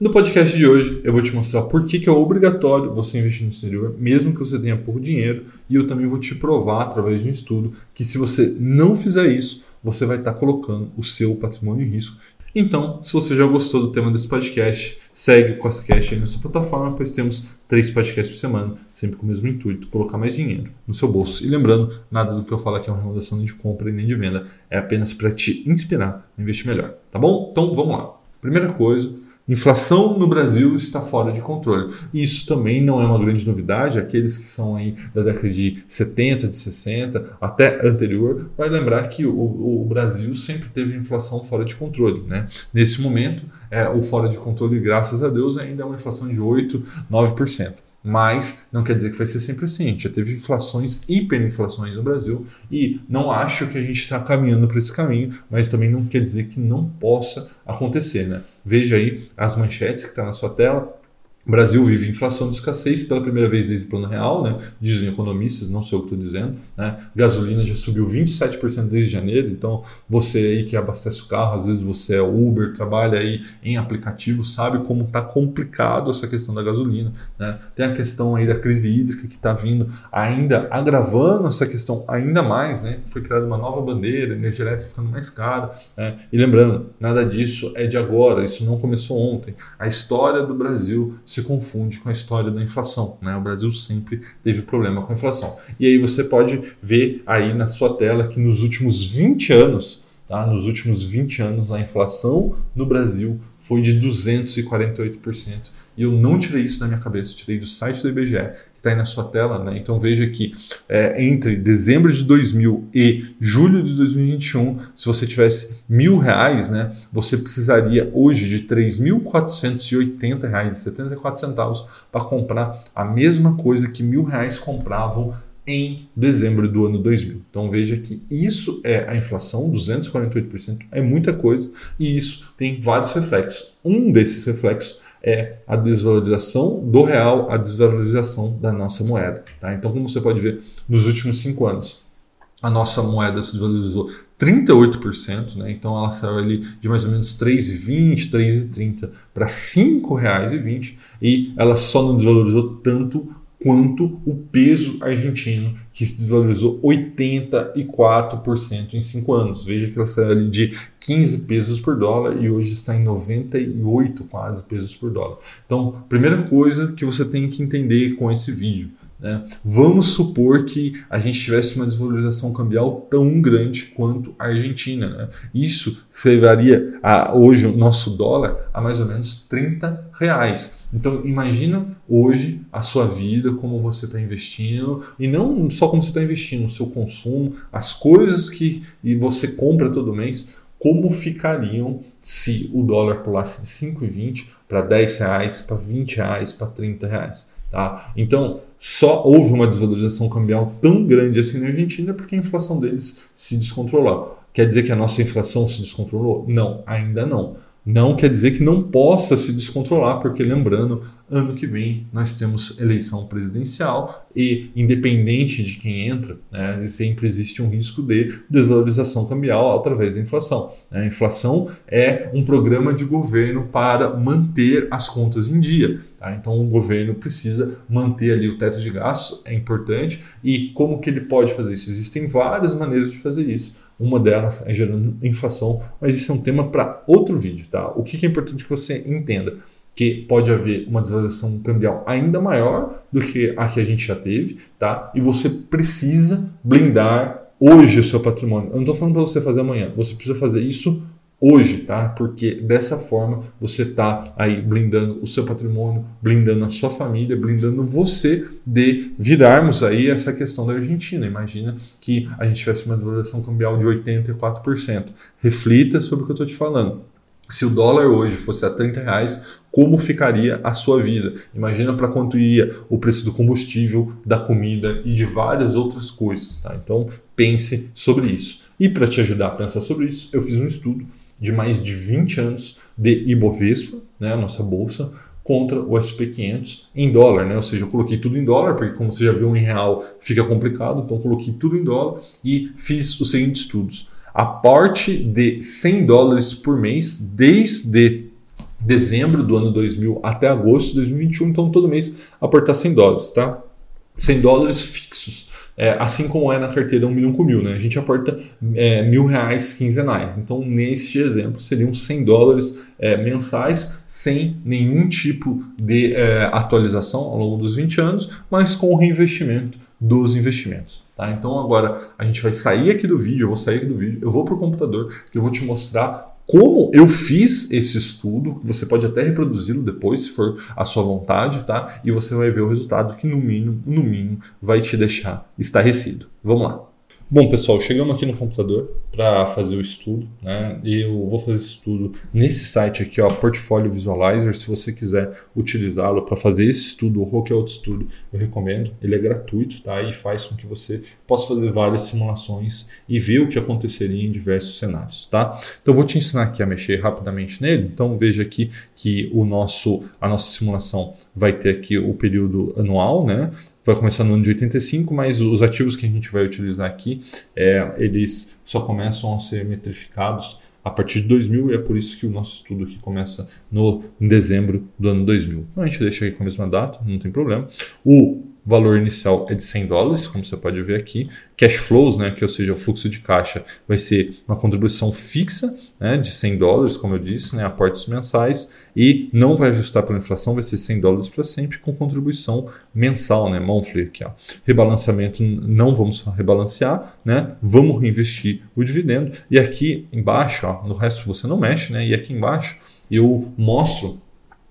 No podcast de hoje, eu vou te mostrar por que, que é obrigatório você investir no exterior, mesmo que você tenha pouco dinheiro, e eu também vou te provar, através de um estudo, que se você não fizer isso, você vai estar colocando o seu patrimônio em risco. Então, se você já gostou do tema desse podcast, segue o CostaCast aí na sua plataforma, pois temos três podcasts por semana, sempre com o mesmo intuito, colocar mais dinheiro no seu bolso. E lembrando, nada do que eu falo aqui é uma recomendação nem de compra e nem de venda, é apenas para te inspirar a investir melhor, tá bom? Então, vamos lá. Primeira coisa, Inflação no Brasil está fora de controle. Isso também não é uma grande novidade. Aqueles que são aí da década de 70, de 60, até anterior, vai lembrar que o, o Brasil sempre teve inflação fora de controle. Né? Nesse momento, é, o fora de controle, graças a Deus, ainda é uma inflação de 8, 9% mas não quer dizer que vai ser sempre assim. Já teve inflações, hiperinflações no Brasil e não acho que a gente está caminhando para esse caminho, mas também não quer dizer que não possa acontecer. Né? Veja aí as manchetes que estão tá na sua tela. O Brasil vive inflação de escassez pela primeira vez desde o plano real, né? dizem economistas, não sei o que estou dizendo. Né? Gasolina já subiu 27% desde janeiro, então você aí que abastece o carro, às vezes você é Uber, trabalha aí em aplicativo, sabe como está complicado essa questão da gasolina. Né? Tem a questão aí da crise hídrica que está vindo ainda agravando essa questão ainda mais. Né? Foi criada uma nova bandeira, energia elétrica ficando mais cara. Né? E lembrando, nada disso é de agora, isso não começou ontem. A história do Brasil se confunde com a história da inflação. Né? O Brasil sempre teve problema com a inflação. E aí você pode ver aí na sua tela que nos últimos 20 anos, tá? nos últimos 20 anos, a inflação no Brasil foi de 248%. E eu não tirei isso da minha cabeça, tirei do site do IBGE, está aí na sua tela, né? Então veja que é, entre dezembro de 2000 e julho de 2021, se você tivesse mil reais, né, você precisaria hoje de 3.480 reais e 74 centavos para comprar a mesma coisa que mil reais compravam em dezembro do ano 2000. Então veja que isso é a inflação, 248%, é muita coisa e isso tem vários reflexos. Um desses reflexos é a desvalorização do real, a desvalorização da nossa moeda. Tá? Então, como você pode ver, nos últimos cinco anos, a nossa moeda se desvalorizou 38%, né? então ela saiu ali de mais ou menos 3,20, 3,30 para R$ 5,20 e ela só não desvalorizou tanto quanto o peso argentino, que se desvalorizou 84% em 5 anos. Veja que ela saiu ali de 15 pesos por dólar e hoje está em 98 quase pesos por dólar. Então, primeira coisa que você tem que entender com esse vídeo, né? Vamos supor que a gente tivesse uma desvalorização cambial tão grande quanto a Argentina. Né? Isso levaria a, hoje o nosso dólar a mais ou menos 30 reais. Então imagina hoje a sua vida, como você está investindo, e não só como você está investindo, o seu consumo, as coisas que você compra todo mês, como ficariam se o dólar pulasse de 5,20 para 10 reais, para 20 reais, para 30 reais. Tá? Então, só houve uma desvalorização cambial tão grande assim na Argentina porque a inflação deles se descontrolou. Quer dizer que a nossa inflação se descontrolou? Não, ainda não. Não quer dizer que não possa se descontrolar, porque lembrando, ano que vem nós temos eleição presidencial e, independente de quem entra, né, sempre existe um risco de desvalorização cambial através da inflação. Né? A inflação é um programa de governo para manter as contas em dia. Tá? Então, o governo precisa manter ali o teto de gastos, é importante. E como que ele pode fazer isso? Existem várias maneiras de fazer isso. Uma delas é gerando inflação, mas isso é um tema para outro vídeo, tá? O que é importante que você entenda? Que pode haver uma desvalorização cambial ainda maior do que a que a gente já teve, tá? E você precisa blindar hoje o seu patrimônio. Eu não estou falando para você fazer amanhã, você precisa fazer isso hoje, tá? Porque dessa forma você está aí blindando o seu patrimônio, blindando a sua família, blindando você de virarmos aí essa questão da Argentina. Imagina que a gente tivesse uma desvalorização cambial de 84%. Reflita sobre o que eu estou te falando. Se o dólar hoje fosse a 30 reais, como ficaria a sua vida? Imagina para quanto iria o preço do combustível, da comida e de várias outras coisas. Tá? Então pense sobre isso. E para te ajudar a pensar sobre isso, eu fiz um estudo de mais de 20 anos de Ibovespa, né, a nossa bolsa, contra o SP500 em dólar, né? Ou seja, eu coloquei tudo em dólar, porque como você já viu em real fica complicado, então coloquei tudo em dólar e fiz os seguintes estudos. Aporte de 100 dólares por mês desde dezembro do ano 2000 até agosto de 2021, então todo mês aportar 100 dólares, tá? 100 dólares fixos. É, assim como é na carteira 1 milhão com mil, né? A gente aporta é, mil reais quinzenais. Então, neste exemplo, seriam 100 dólares é, mensais, sem nenhum tipo de é, atualização ao longo dos 20 anos, mas com o reinvestimento dos investimentos. Tá? Então, agora a gente vai sair aqui do vídeo, eu vou sair aqui do vídeo, eu vou para o computador, que eu vou te mostrar como eu fiz esse estudo, você pode até reproduzi-lo depois, se for a sua vontade, tá? E você vai ver o resultado que no mínimo, no mínimo, vai te deixar estarrecido. Vamos lá. Bom, pessoal, chegamos aqui no computador para fazer o estudo, né? Eu vou fazer esse estudo nesse site aqui, ó, Portfolio Visualizer. Se você quiser utilizá-lo para fazer esse estudo ou qualquer outro estudo, eu recomendo. Ele é gratuito, tá? E faz com que você possa fazer várias simulações e ver o que aconteceria em diversos cenários, tá? Então, eu vou te ensinar aqui a mexer rapidamente nele. Então, veja aqui que o nosso, a nossa simulação vai ter aqui o período anual, né? Vai começar no ano de 85, mas os ativos que a gente vai utilizar aqui, é, eles só começam a ser metrificados a partir de 2000 e é por isso que o nosso estudo aqui começa no, em dezembro do ano 2000. Então a gente deixa aqui com a mesma data, não tem problema. O o valor inicial é de 100 dólares, como você pode ver aqui. Cash flows, né, que ou seja, o fluxo de caixa, vai ser uma contribuição fixa né, de 100 dólares, como eu disse, né, aportes mensais, e não vai ajustar pela inflação, vai ser 100 dólares para sempre, com contribuição mensal, né, monthly aqui. Ó. Rebalanceamento, não vamos rebalancear, né, vamos reinvestir o dividendo. E aqui embaixo, ó, no resto você não mexe, né, e aqui embaixo eu mostro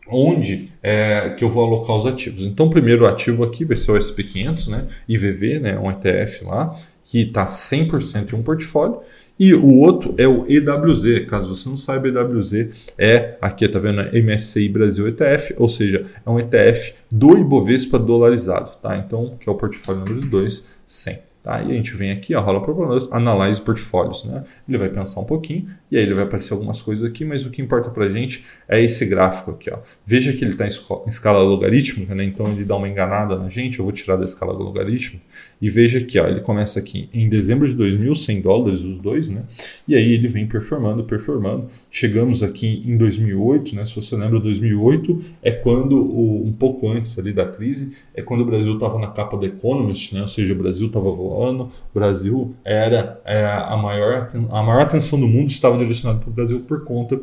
onde é, que eu vou alocar os ativos. Então, o primeiro ativo aqui vai ser o SP500, né? IVV, né? um ETF lá, que está 100% em um portfólio. E o outro é o EWZ. Caso você não saiba, EWZ é, aqui está vendo, MSCI Brasil ETF, ou seja, é um ETF do Ibovespa dolarizado. Tá? Então, que é o portfólio número 2, 100. Tá? E a gente vem aqui, ó, rola para analise portfólios. Né? Ele vai pensar um pouquinho e aí ele vai aparecer algumas coisas aqui, mas o que importa para a gente é esse gráfico aqui. Ó. Veja que ele está em escala logarítmica, né? então ele dá uma enganada na gente. Eu vou tirar da escala logarítmica e veja aqui, ó, ele começa aqui em dezembro de 2000, 100 dólares os dois, né? e aí ele vem performando, performando. Chegamos aqui em 2008, né? se você lembra, 2008 é quando, o, um pouco antes ali da crise, é quando o Brasil estava na capa do Economist, né? ou seja, o Brasil estava voando ano, o Brasil era é, a, maior, a maior atenção do mundo estava direcionada para o Brasil por conta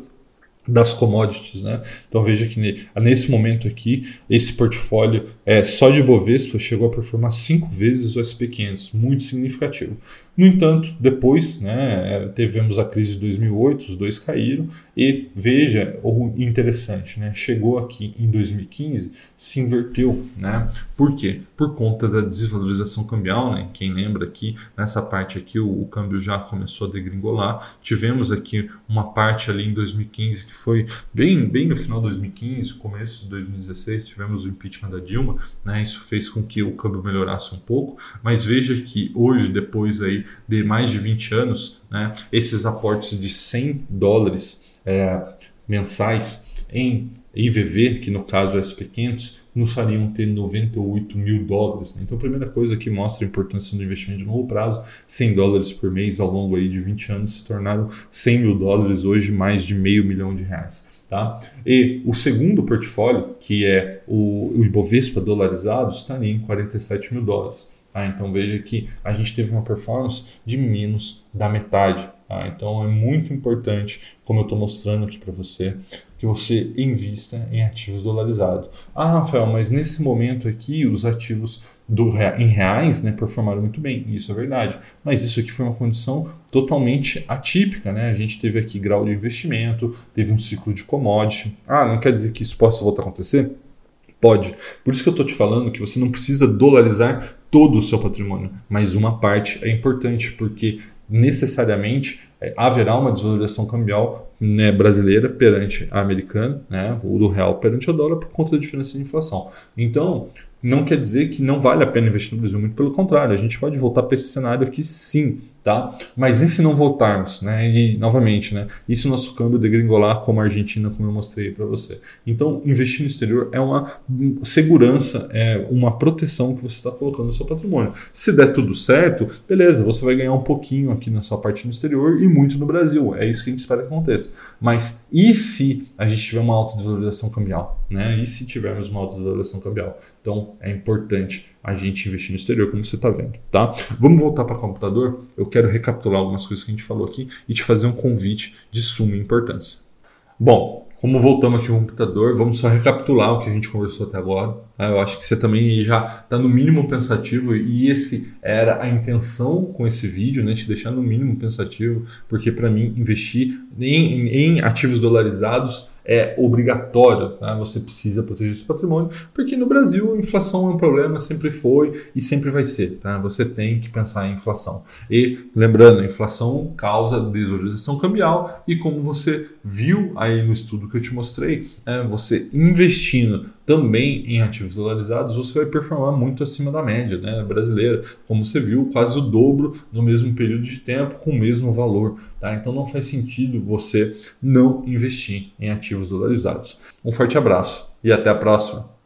das commodities, né? Então veja que nesse momento aqui esse portfólio é só de Bovespa chegou a performar cinco vezes o SP500, muito significativo. No entanto, depois, né, tivemos a crise de 2008, os dois caíram e veja o interessante, né? Chegou aqui em 2015, se inverteu, né? Por quê? Por conta da desvalorização cambial, né? Quem lembra aqui nessa parte aqui o, o câmbio já começou a degringolar. Tivemos aqui uma parte ali em 2015 que foi bem, bem no final de 2015, começo de 2016, tivemos o impeachment da Dilma, né? Isso fez com que o câmbio melhorasse um pouco, mas veja que hoje, depois aí de mais de 20 anos, né? Esses aportes de 100 dólares é, mensais em IVV, que no caso é SP500, nos fariam ter 98 mil dólares. Né? Então, a primeira coisa que mostra a importância do investimento de longo prazo, 100 dólares por mês ao longo aí de 20 anos se tornaram 100 mil dólares, hoje mais de meio milhão de reais. Tá? E o segundo portfólio, que é o, o Ibovespa dolarizado, estaria em 47 mil dólares. Tá? Então veja que a gente teve uma performance de menos da metade. Tá? Então é muito importante, como eu estou mostrando aqui para você, que você invista em ativos dolarizados. Ah, Rafael, mas nesse momento aqui os ativos do, em reais né, performaram muito bem. Isso é verdade. Mas isso aqui foi uma condição totalmente atípica. Né? A gente teve aqui grau de investimento, teve um ciclo de commodity. Ah, não quer dizer que isso possa voltar a acontecer? Pode. Por isso que eu estou te falando que você não precisa dolarizar todo o seu patrimônio, mas uma parte é importante, porque necessariamente é, haverá uma desvalorização cambial né, brasileira perante a americana, né, o do real perante o dólar por conta da diferença de inflação. Então, não quer dizer que não vale a pena investir no Brasil, muito pelo contrário, a gente pode voltar para esse cenário aqui sim, tá? Mas e se não voltarmos, né? E novamente, né? E se o nosso câmbio degringolar como a Argentina, como eu mostrei para você? Então, investir no exterior é uma segurança, é uma proteção que você está colocando no seu patrimônio. Se der tudo certo, beleza, você vai ganhar um pouquinho aqui na sua parte no exterior e muito no Brasil. É isso que a gente espera que aconteça. Mas e se a gente tiver uma alta desvalorização cambial, né? E se tivermos uma alta desvalorização cambial? Então, é importante a gente investir no exterior, como você está vendo, tá? Vamos voltar para o computador. Eu quero recapitular algumas coisas que a gente falou aqui e te fazer um convite de suma importância. Bom, como voltamos aqui no computador, vamos só recapitular o que a gente conversou até agora. Tá? Eu acho que você também já está no mínimo pensativo e esse era a intenção com esse vídeo, né? Te deixar no mínimo pensativo, porque para mim investir em, em ativos dolarizados é obrigatório, tá? você precisa proteger seu patrimônio, porque no Brasil a inflação é um problema, sempre foi e sempre vai ser. Tá? Você tem que pensar em inflação. E lembrando, a inflação causa desvalorização cambial e como você viu aí no estudo que eu te mostrei, é, você investindo também em ativos dolarizados, você vai performar muito acima da média né, brasileira. Como você viu, quase o dobro no mesmo período de tempo, com o mesmo valor. Tá? Então não faz sentido você não investir em ativos dolarizados. Um forte abraço e até a próxima!